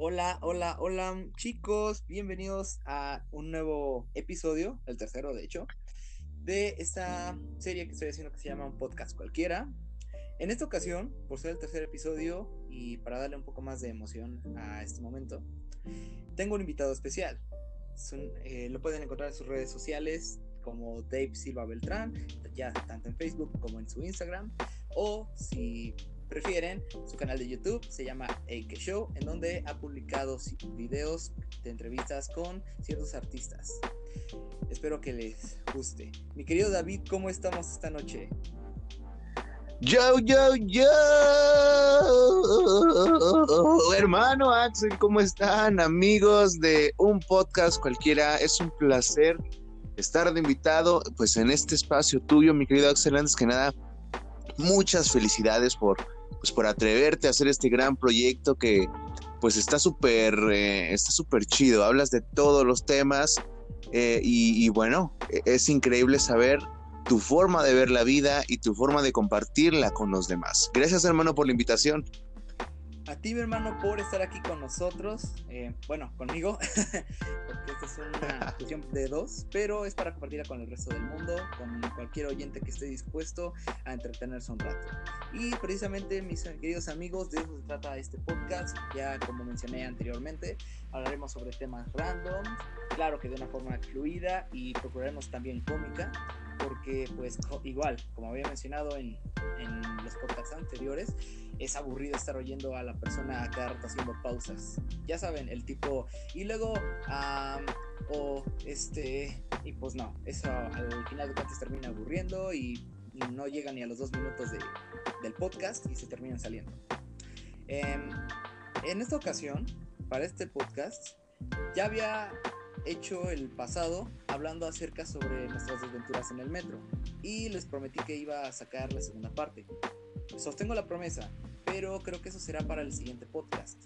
Hola, hola, hola chicos, bienvenidos a un nuevo episodio, el tercero de hecho, de esta serie que estoy haciendo que se llama Un Podcast Cualquiera. En esta ocasión, por ser el tercer episodio y para darle un poco más de emoción a este momento, tengo un invitado especial. Eh, lo pueden encontrar en sus redes sociales como Dave Silva Beltrán, ya tanto en Facebook como en su Instagram, o si prefieren, su canal de YouTube se llama Eike Show, en donde ha publicado videos de entrevistas con ciertos artistas. Espero que les guste. Mi querido David, ¿cómo estamos esta noche? Yo, yo, yo. Hermano Axel, ¿cómo están? Amigos de un podcast cualquiera. Es un placer estar de invitado, pues en este espacio tuyo, mi querido Axel. Antes que nada, muchas felicidades por pues por atreverte a hacer este gran proyecto que pues está súper eh, está súper chido. Hablas de todos los temas eh, y, bueno, e, es increíble saber tu forma de ver la vida y tu forma de compartirla con los demás. Gracias hermano por la invitación a ti, mi hermano, por estar aquí con nosotros. Eh, bueno, conmigo, porque esta es una cuestión de dos, pero es para compartirla con el resto del mundo, con cualquier oyente que esté dispuesto a entretenerse un rato. Y precisamente, mis queridos amigos, de eso se trata este podcast. Ya como mencioné anteriormente, hablaremos sobre temas random, claro que de una forma fluida y procuraremos también cómica porque pues igual, como había mencionado en, en, los podcasts anteriores, es aburrido estar oyendo a la persona a cada rato haciendo pausas. Ya saben, el tipo, y luego, o este, y pues no, eso al final de cuentas termina aburriendo y, no llega ni a los dos minutos de, del podcast y se terminan saliendo. Em, en esta ocasión, para este podcast, ya había hecho el pasado hablando acerca sobre nuestras desventuras en el metro y les prometí que iba a sacar la segunda parte. Sostengo la promesa, pero creo que eso será para el siguiente podcast.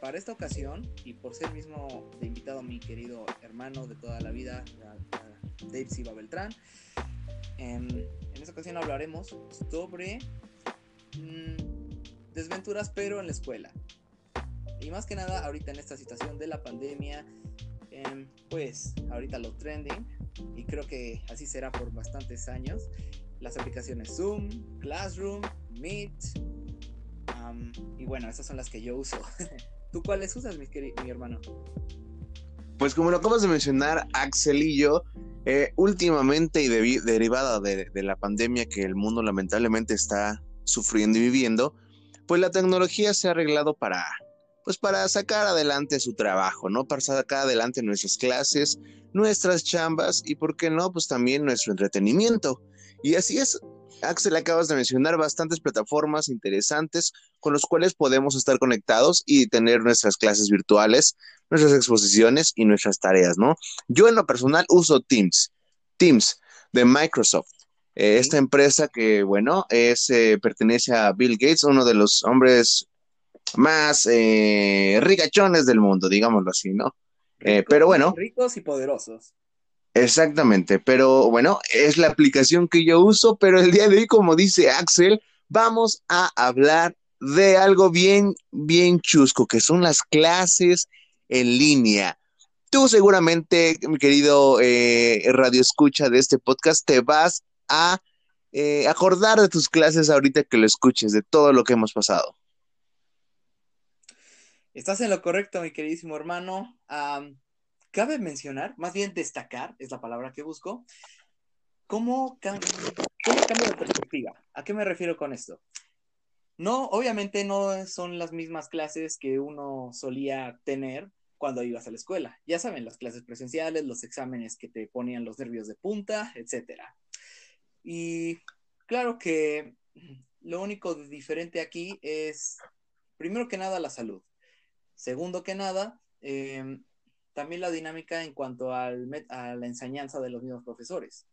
para esta ocasión, y por ser mismo de invitado a mi querido hermano de toda la vida, Dave Silva Beltrán, em, en esta ocasión hablaremos sobre mm, desventuras, pero en la escuela. Y más que nada, ahorita en esta situación de la pandemia, em, pues ahorita lo trending, y creo que así será por bastantes años, las aplicaciones Zoom, Classroom, Meet, y bueno, esas son las que yo uso. ¿Tú cuáles usas, mi, mi hermano? Pues como lo acabas de mencionar, Axel y yo, eh, últimamente y derivada de, de la pandemia que el mundo lamentablemente está sufriendo y viviendo, pues la tecnología se ha arreglado para pues para sacar adelante su trabajo, ¿no? Para sacar adelante nuestras clases, nuestras chambas y, ¿por qué no? Pues también nuestro entretenimiento. Y así es, Axel, acabas de mencionar bastantes plataformas interesantes con los cuales podemos estar conectados y tener nuestras clases virtuales, nuestras exposiciones y nuestras tareas, ¿no? Yo en lo personal uso Teams, Teams de Microsoft. Eh, esta empresa que, bueno, es, eh, pertenece a Bill Gates, uno de los hombres más eh, ricachones del mundo, digámoslo así, ¿no? Eh, pero bueno. Ricos y poderosos. Exactamente, pero bueno, es la aplicación que yo uso, pero el día de hoy, como dice Axel, vamos a hablar de algo bien, bien chusco, que son las clases en línea. Tú seguramente, mi querido eh, radio escucha de este podcast, te vas a eh, acordar de tus clases ahorita que lo escuches, de todo lo que hemos pasado. Estás en lo correcto, mi queridísimo hermano. cabe mencionar, más bien destacar, es la palabra que busco, cómo, cambia de perspectiva. ¿A qué me refiero con esto? No, obviamente no son las mismas clases que uno solía tener cuando ibas a la escuela. Ya saben, las clases presenciales, los exámenes que te ponían los nervios de punta, etc. Y claro que lo único diferente aquí es, primero que nada, la salud. Segundo que nada, em, también la dinámica en cuanto al a la enseñanza de los mismos profesores.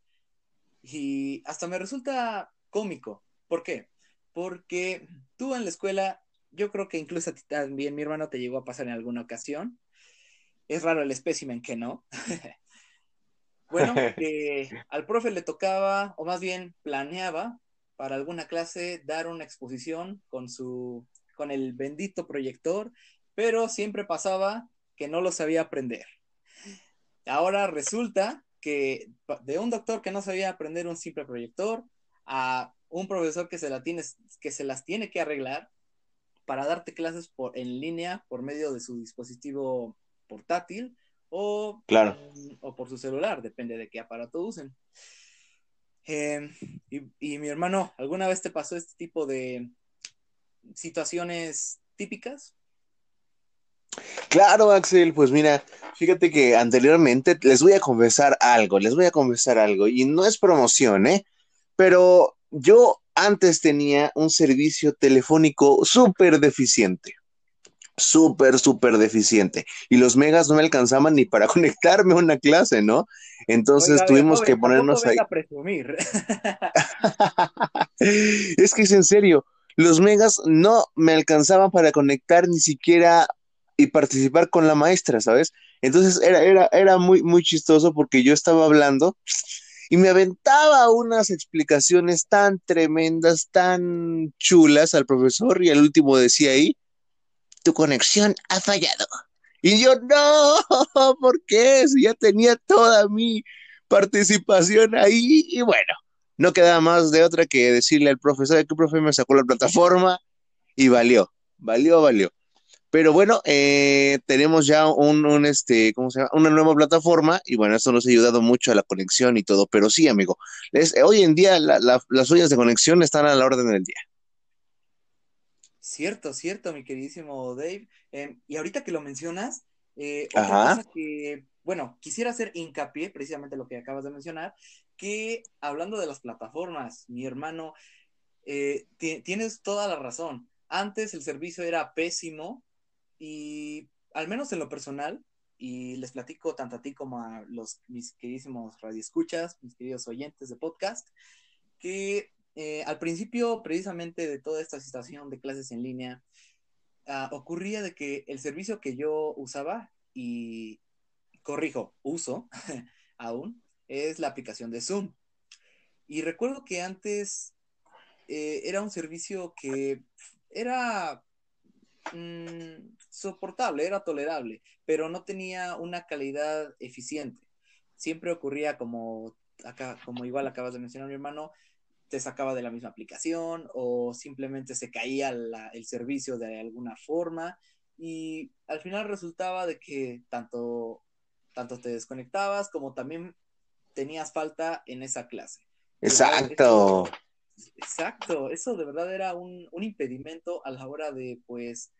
Y hasta me resulta cómico. ¿Por qué? Porque tú en la escuela, yo creo que incluso a ti también, mi hermano, te llegó a pasar en alguna ocasión. Es raro el espécimen que no. bueno, que al profe le tocaba, o más bien planeaba, para alguna clase dar una exposición con su con el bendito proyector, pero siempre pasaba que no lo sabía aprender. Ahora resulta que de un doctor que no sabía aprender un simple proyector a un profesor que se, la tiene, que se las tiene que arreglar para darte clases por, en línea por medio de su dispositivo portátil o, claro. o por su celular, depende de qué aparato usen. Em, y, mi hermano, ¿alguna vez te pasó este tipo de situaciones típicas? Claro, Axel, pues mira, fíjate que anteriormente les voy a confesar algo, les voy a confesar algo, y no es promoción, ¿eh? Pero yo antes tenía un servicio telefónico súper deficiente súper, súper deficiente. Y los megas no me alcanzaban ni para conectarme a una clase, ¿no? Entonces tuvimos que ponernos ahí. A presumir. es que es en serio, los megas no me alcanzaban para conectar ni siquiera y participar con la maestra, ¿sabes? Entonces era, era, era muy, muy chistoso porque yo estaba hablando y me aventaba unas explicaciones tan tremendas, tan chulas al profesor y al último decía ahí, tu conexión ha fallado. Y yo, no, ¿por qué? Si ya tenía toda mi participación ahí. Y bueno, no quedaba más de otra que decirle al profesor que el profe me sacó la plataforma y valió, valió, valió. Pero bueno, eh, tenemos ya un, este, ¿cómo se llama? Una nueva plataforma y bueno, esto nos ha ayudado mucho a la conexión y todo. Pero sí, amigo, hoy en día las ollas de conexión están a la orden del día. Cierto, cierto, mi queridísimo Dave. Em, y ahorita que lo mencionas, eh, otra cosa que, bueno, quisiera hacer hincapié, precisamente lo que acabas de mencionar, que hablando de las plataformas, mi hermano, eh, tienes toda la razón. Antes el servicio era pésimo y al menos en lo personal, y les platico tanto a ti como a los mis queridísimos radioescuchas, mis queridos oyentes de podcast, que eh, al principio, precisamente de toda esta situación de clases en línea, ah, ocurría de que el servicio que yo usaba, y corrijo, uso aún, es la aplicación de Zoom. Y recuerdo que antes eh, era un servicio que era mm, soportable, era tolerable, pero no tenía una calidad eficiente. Siempre ocurría como acá, como igual acabas de mencionar mi hermano, te sacaba de la misma aplicación o simplemente se caía el servicio de alguna forma y al final resultaba de que tanto, tanto te desconectabas como también tenías falta en esa clase. Exacto. Exacto, eso de verdad era un, impedimento a la hora de, pues,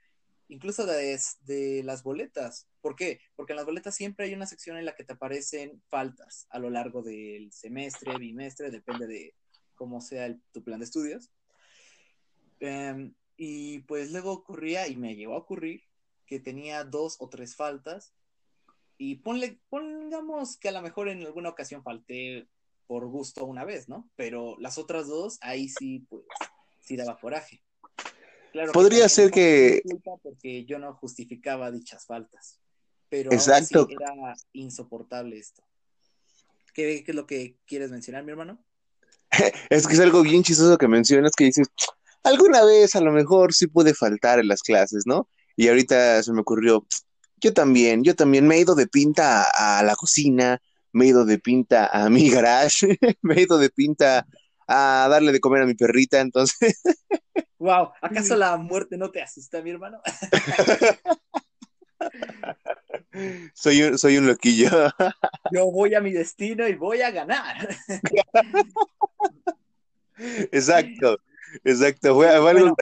incluso de, de, las boletas. ¿Por qué? Porque en las boletas siempre hay una sección en la que te aparecen faltas a lo largo del semestre, bimestre, depende de, como sea tu plan de estudios. Em, y pues luego ocurría, y me llegó a ocurrir, que tenía dos o tres faltas. Y ponle, pongamos que a lo mejor en alguna ocasión falté por gusto una vez, ¿no? Pero las otras dos, ahí sí, pues, sí daba coraje. Claro Podría ser que... Porque yo no justificaba dichas faltas. Pero Exacto. era insoportable esto. ¿Qué, ¿Qué es lo que quieres mencionar, mi hermano? es que es algo bien chistoso que mencionas que dices, alguna vez a lo mejor sí pude faltar en las clases, ¿no? Y ahorita se me ocurrió, yo también, yo también me he ido de pinta a, la cocina, me he ido de pinta a mi garage, me he ido de pinta a darle de comer a mi perrita, entonces. Wow, ¿acaso la muerte no te asusta, mi hermano? soy un, soy un loquillo. Yo voy a mi destino y voy a ganar. Exacto, exacto. Fue, bueno,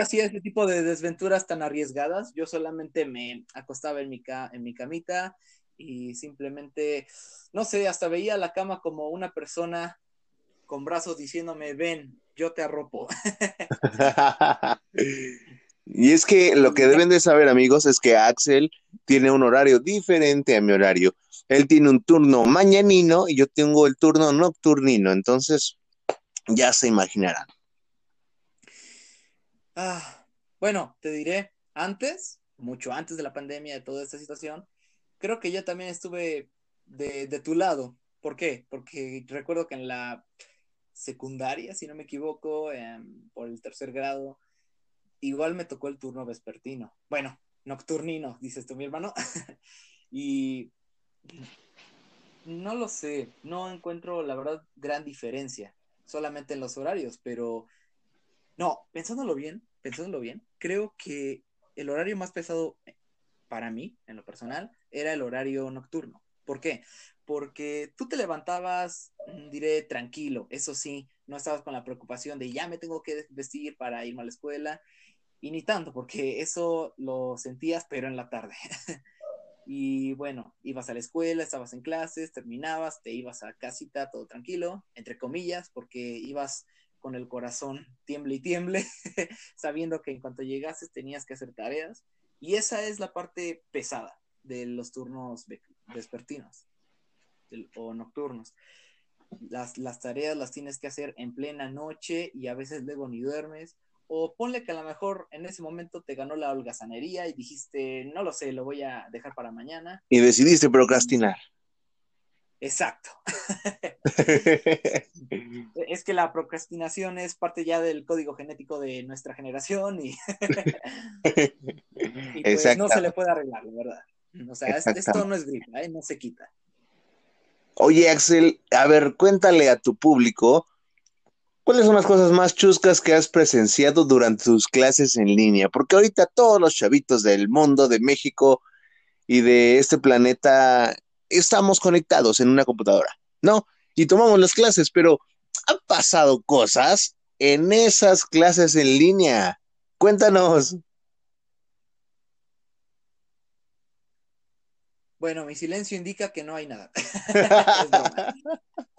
hacía ese tipo de desventuras tan arriesgadas. Yo solamente me acostaba en mi, en mi camita y simplemente, no sé, hasta veía la cama como una persona con brazos diciéndome, ven, yo te arropo. y es que lo que deben de saber, amigos, es que Axel tiene un horario diferente a mi horario. Él tiene un turno mañanino y yo tengo el turno nocturnino. Entonces, ya se imaginarán. Ah, bueno, te diré, antes, mucho antes de la pandemia, de toda esta situación, creo que yo también estuve de, tu lado. ¿Por qué? Porque recuerdo que en la secundaria, si no me equivoco, por el tercer grado, igual me tocó el turno vespertino. Bueno, nocturnino, dices tú, mi hermano. y no lo sé, no encuentro la verdad gran diferencia, solamente en los horarios, pero no, pensándolo bien, pensándolo bien, creo que el horario más pesado para mí, en lo personal, era el horario nocturno. ¿Por qué? Porque tú te levantabas, mm, diré, tranquilo, eso sí, no estabas con la preocupación de ya me tengo que vestir para irme a la escuela, y ni tanto, porque eso lo sentías, pero en la tarde. y bueno, ibas a la escuela, estabas en clases, terminabas, te ibas a casita, todo tranquilo, entre comillas, porque ibas con el corazón tiemble y tiemble, sabiendo que en cuanto llegases tenías que hacer tareas. Y esa es la parte pesada de los turnos vespertinos o nocturnos. Las, las tareas las tienes que hacer en plena noche y a veces luego ni duermes o ponle que a lo mejor en ese momento te ganó la holgazanería y dijiste, no lo sé, lo voy a dejar para mañana. Y decidiste procrastinar. Exacto. es que la procrastinación es parte ya del código genético de nuestra generación y, pues no se le puede arreglar, ¿verdad? O sea, esto no es gripa, ¿eh? no se quita. Oye, Axel, a ver, cuéntale a tu público ¿Cuáles son las cosas más chuscas que has presenciado durante tus clases en línea? Porque ahorita todos los chavitos del mundo, de México y de este planeta estamos conectados en una computadora, ¿no? Y tomamos las clases, pero han pasado cosas en esas clases en línea. Cuéntanos. Bueno, mi silencio indica que no hay nada.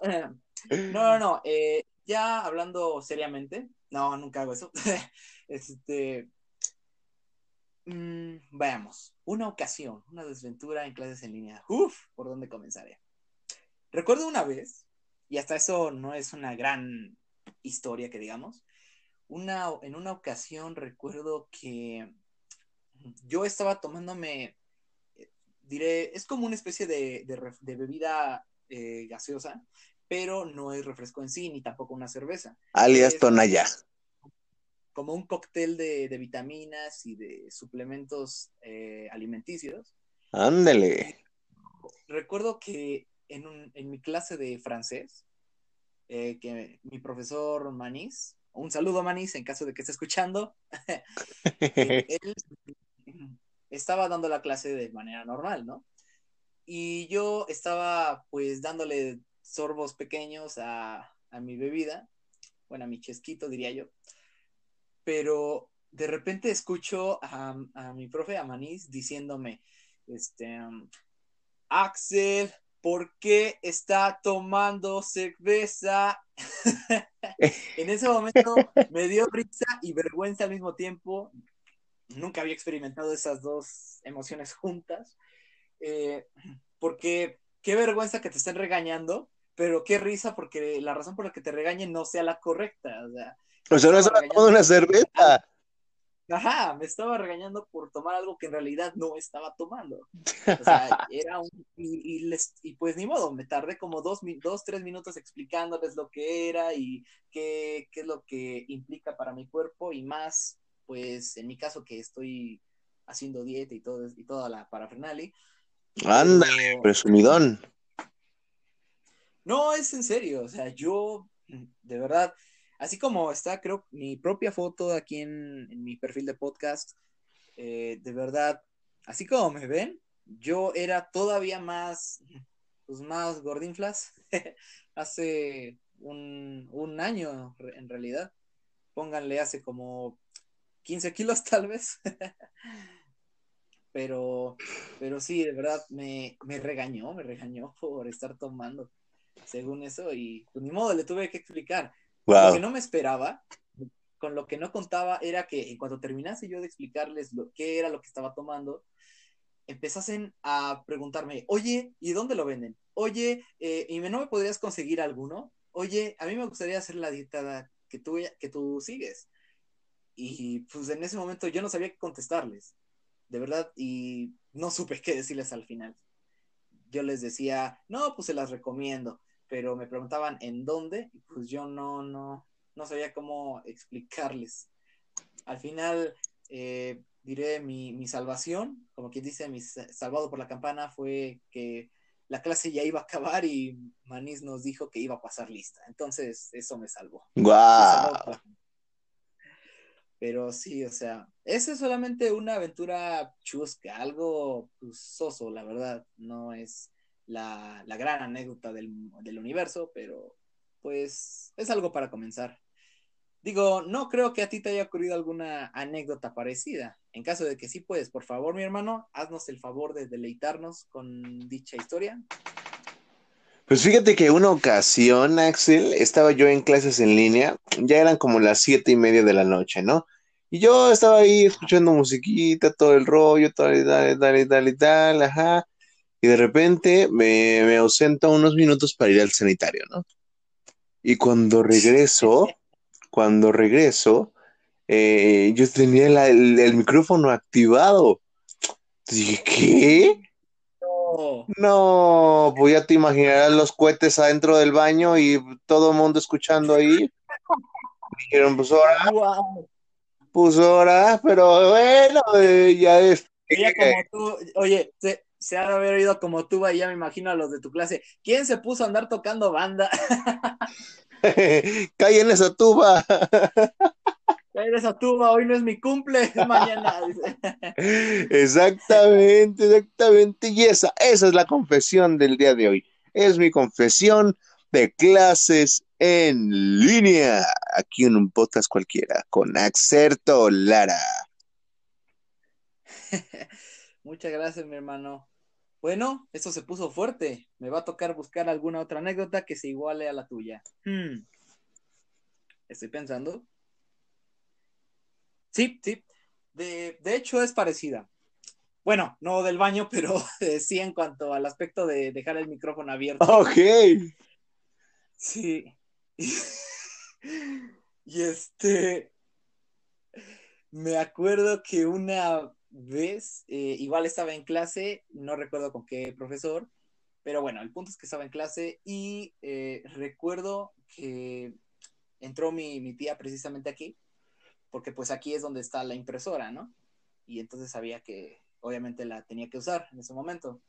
no, no, no. Eh, ya hablando seriamente, no, nunca hago eso. este, mm, veamos, una ocasión, una desventura en clases en línea. Uf, ¿por dónde comenzaré? Recuerdo una vez, y hasta eso no es una gran historia que digamos, una, en una ocasión recuerdo que yo estaba tomándome, eh, diré, es como una especie de, bebida eh, gaseosa pero no es refresco en sí, ni tampoco una cerveza. Alias Tonaya. Como un cóctel de, vitaminas y de suplementos eh, alimenticios. Ándale. Recuerdo que en, mi clase de francés, eh, que mi profesor Manís, un saludo Manís en caso de que esté escuchando, él estaba dando la clase de manera normal, ¿no? Y yo estaba pues dándole sorbos pequeños a, mi bebida, bueno, a mi chesquito diría yo, pero de repente escucho a, mi profe, a Manís, diciéndome, este, um, Axel, ¿por qué está tomando cerveza? en ese momento me dio risa y vergüenza al mismo tiempo. Nunca había experimentado esas dos emociones juntas. Eh, porque qué vergüenza que te estén regañando pero qué risa porque la razón por la que te regañen no sea la correcta. O sea, o sea no tomando una cerveza. Ajá, me estaba regañando por tomar algo que en realidad no estaba tomando. O sea, era un. Y, les, y pues ni modo, me tardé como dos, dos, tres minutos explicándoles lo que era y qué, qué es lo que implica para mi cuerpo y más, pues en mi caso que estoy haciendo dieta y, todo, y toda la parafernalia. Ándale, presumidón. No, es en serio, o sea, yo, de verdad, así como está, creo, mi propia foto aquí en, mi perfil de podcast, eh, de verdad, así como me ven, yo era todavía más, pues más gordinflas hace un, un año, en realidad. Pónganle hace como 15 kilos tal vez. pero, pero sí, de verdad me, me regañó, me regañó por estar tomando según eso, y pues ni modo, le tuve que explicar. Lo que no me esperaba, con lo que no contaba, era que en cuanto terminase yo de explicarles lo, qué era lo que estaba tomando, empezasen a preguntarme, oye, ¿y dónde lo venden? Oye, eh, ¿y no me podrías conseguir alguno? Oye, a mí me gustaría hacer la dieta que tú, que tú sigues. Y pues en ese momento yo no sabía qué contestarles, de verdad, y no supe qué decirles al final yo les decía, no, pues se las recomiendo, pero me preguntaban en dónde, y pues yo no, no, no sabía cómo explicarles. al final eh, diré mi, mi, salvación, como quien dice, mi salvado por la campana fue que la clase ya iba a acabar y Manís nos dijo que iba a pasar lista. Entonces, eso me salvó. ¡Guau! Pero sí, o sea, esa es solamente una aventura chusca, algo pues, soso, la verdad. No es la, gran anécdota del, universo, pero pues es algo para comenzar. Digo, no creo que a ti te haya ocurrido alguna anécdota parecida. En caso de que sí puedes, por favor, mi hermano, haznos el favor de deleitarnos con dicha historia. Pues fíjate que una ocasión, Axel, estaba yo en clases en línea, ya eran como las siete y media de la noche, ¿no? Y yo estaba ahí escuchando musiquita, todo el rollo, tal, dale, dale, dale, dale, ajá. Y de repente me, me ausento unos minutos para ir al sanitario, ¿no? Y cuando regreso, cuando regreso, eh, yo tenía el, micrófono activado. Dije, ¿qué? No. no, pues ya te imaginarás los cohetes adentro del baño y todo el mundo escuchando ahí. Dijeron, pues ahora, pues ahora, pero bueno, eh, ya es. como tú, oye, se, se ha de haber oído como tú, ya me imagino a los de tu clase. ¿Quién se puso a andar tocando banda? Cae en esa tuba. Cae en esa tuba, hoy no es mi cumple, mañana. exactamente, exactamente. Y esa, esa es la confesión del día de hoy. Es mi confesión de clases en línea, aquí en un podcast cualquiera, con Axerto Lara. Muchas gracias, mi hermano. Bueno, eso se puso fuerte. Me va a tocar buscar alguna otra anécdota que se iguale a la tuya. Hmm. Estoy pensando. Sí, sí. De, hecho es parecida. Bueno, no del baño, pero sí en cuanto al aspecto de dejar el micrófono abierto. Ok. Sí. y este. Me acuerdo que una vez, eh, igual estaba en clase, no recuerdo con qué profesor, pero bueno, el punto es que estaba en clase y eh, recuerdo que entró mi, tía precisamente aquí, porque pues aquí es donde está la impresora, ¿no? Y entonces sabía que obviamente la tenía que usar en ese momento.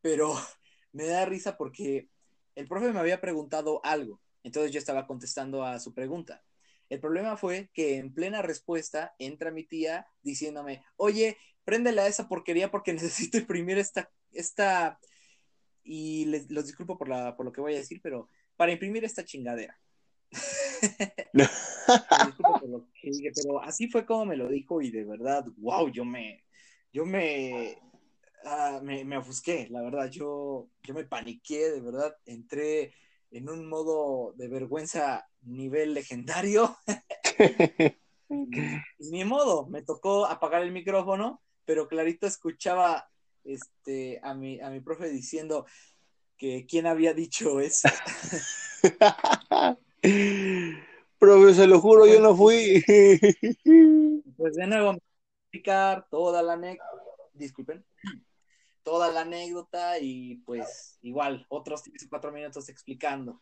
Pero me da risa porque el profe me había preguntado algo, entonces yo estaba contestando a su pregunta. El problema fue que en plena respuesta entra mi tía diciéndome, oye, préndele a esa porquería porque necesito imprimir esta, esta, y les, los disculpo por, la, por lo que voy a decir, pero para imprimir esta chingadera. disculpo por lo que dije, pero así fue como me lo dijo y de verdad, wow, yo me, yo me, ah, me, me, ofusqué, la verdad, yo, yo me paniqué, de verdad, entré en un modo de vergüenza nivel legendario. Ni modo, me tocó apagar el micrófono, pero clarito escuchaba este, a, mi, a mi profe diciendo que quién había dicho eso. profe, se lo juro, yo no fui. pues de nuevo, explicar toda la anécdota, disculpen, toda la anécdota y pues igual otros 3 cuatro minutos explicando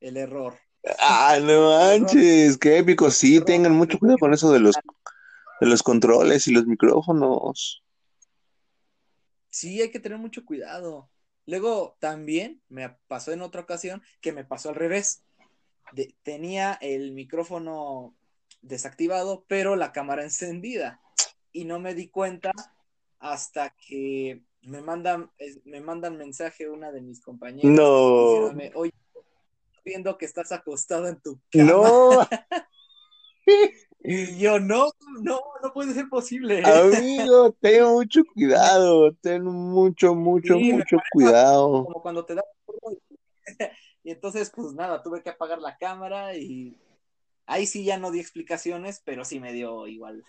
el error. Ah, no manches, qué épico. Sí, tengan mucho cuidado con eso de los, de los controles y los micrófonos. Sí, hay que tener mucho cuidado. Luego también me pasó en otra ocasión que me pasó al revés. tenía el micrófono desactivado, pero la cámara encendida. Y no me di cuenta hasta que me mandan, me mandan mensaje una de mis compañeros. No. Oye, viendo que estás acostado en tu cama. No. y yo, no, no, no puede ser posible. Amigo, ten mucho cuidado, ten mucho, mucho, mucho cuidado. Como cuando te da y entonces, pues nada, tuve que apagar la cámara y ahí sí ya no di explicaciones, pero sí me dio igual.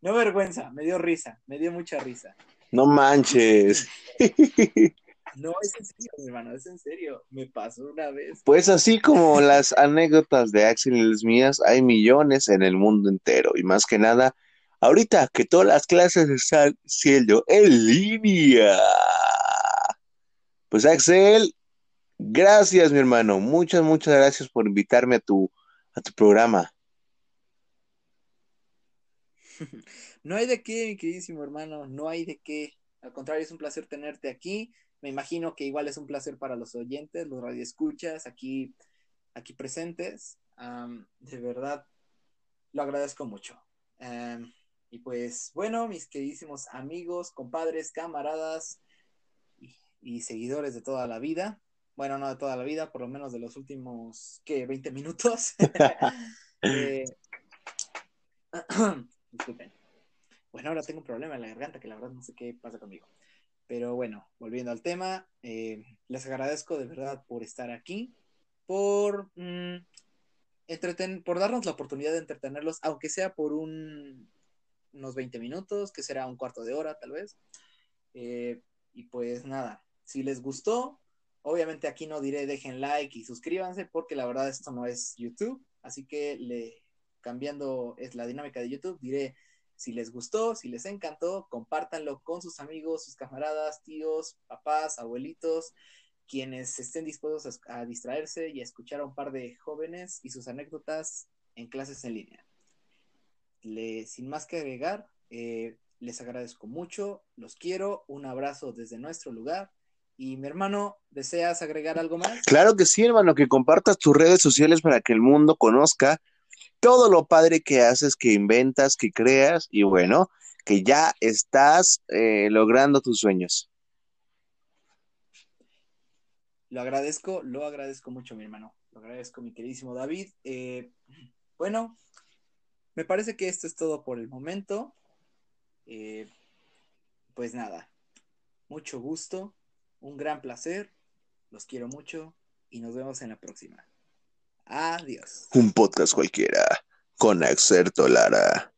No vergüenza, me dio risa, me dio mucha risa. No manches. No, es en serio, hermano, es en serio. Me pasó una vez. Pues así como las anécdotas de Axel y las mías, hay millones en el mundo entero. Y más que nada, ahorita que todas las clases están siendo en línea. Pues Axel, gracias, mi hermano. Muchas, muchas gracias por invitarme a tu, a tu programa. no hay de qué, mi queridísimo hermano, no hay de qué. Al contrario, es un placer tenerte aquí. Me imagino que igual es un placer para los oyentes, los radioescuchas aquí, aquí presentes. de verdad, lo agradezco mucho. y pues bueno, mis queridísimos amigos, compadres, camaradas y, seguidores de toda la vida. Bueno, no de toda la vida, por lo menos de los últimos, ¿qué? 20 minutos. eh, Disculpen. Bueno, ahora tengo un problema en la garganta que la verdad no sé qué pasa conmigo. Pero bueno, volviendo al tema, eh, les agradezco de verdad por estar aquí, por, mm, por darnos la oportunidad de entretenerlos, aunque sea por un, unos 20 minutos, que será un cuarto de hora tal vez. Eh, y pues nada, si les gustó, obviamente aquí no diré dejen like y suscríbanse, porque la verdad esto no es YouTube, así que le cambiando es la dinámica de YouTube, diré si les gustó, si les encantó, compártanlo con sus amigos, sus camaradas, tíos, papás, abuelitos, quienes estén dispuestos a, distraerse y a escuchar a un par de jóvenes y sus anécdotas en clases en línea. sin más que agregar, eh, les agradezco mucho, los quiero, un abrazo desde nuestro lugar. Y mi hermano, ¿deseas agregar algo más? Claro que sí, hermano, que compartas tus redes sociales para que el mundo conozca todo lo padre que haces, que inventas, que creas y bueno, que ya estás eh, logrando tus sueños. Lo agradezco, lo agradezco mucho, mi hermano. Lo agradezco, mi queridísimo David. Eh, bueno, me parece que esto es todo por el momento. Eh, pues nada, mucho gusto, un gran placer, los quiero mucho y nos vemos en la próxima. Adiós. Un podcast cualquiera con Axel Lara.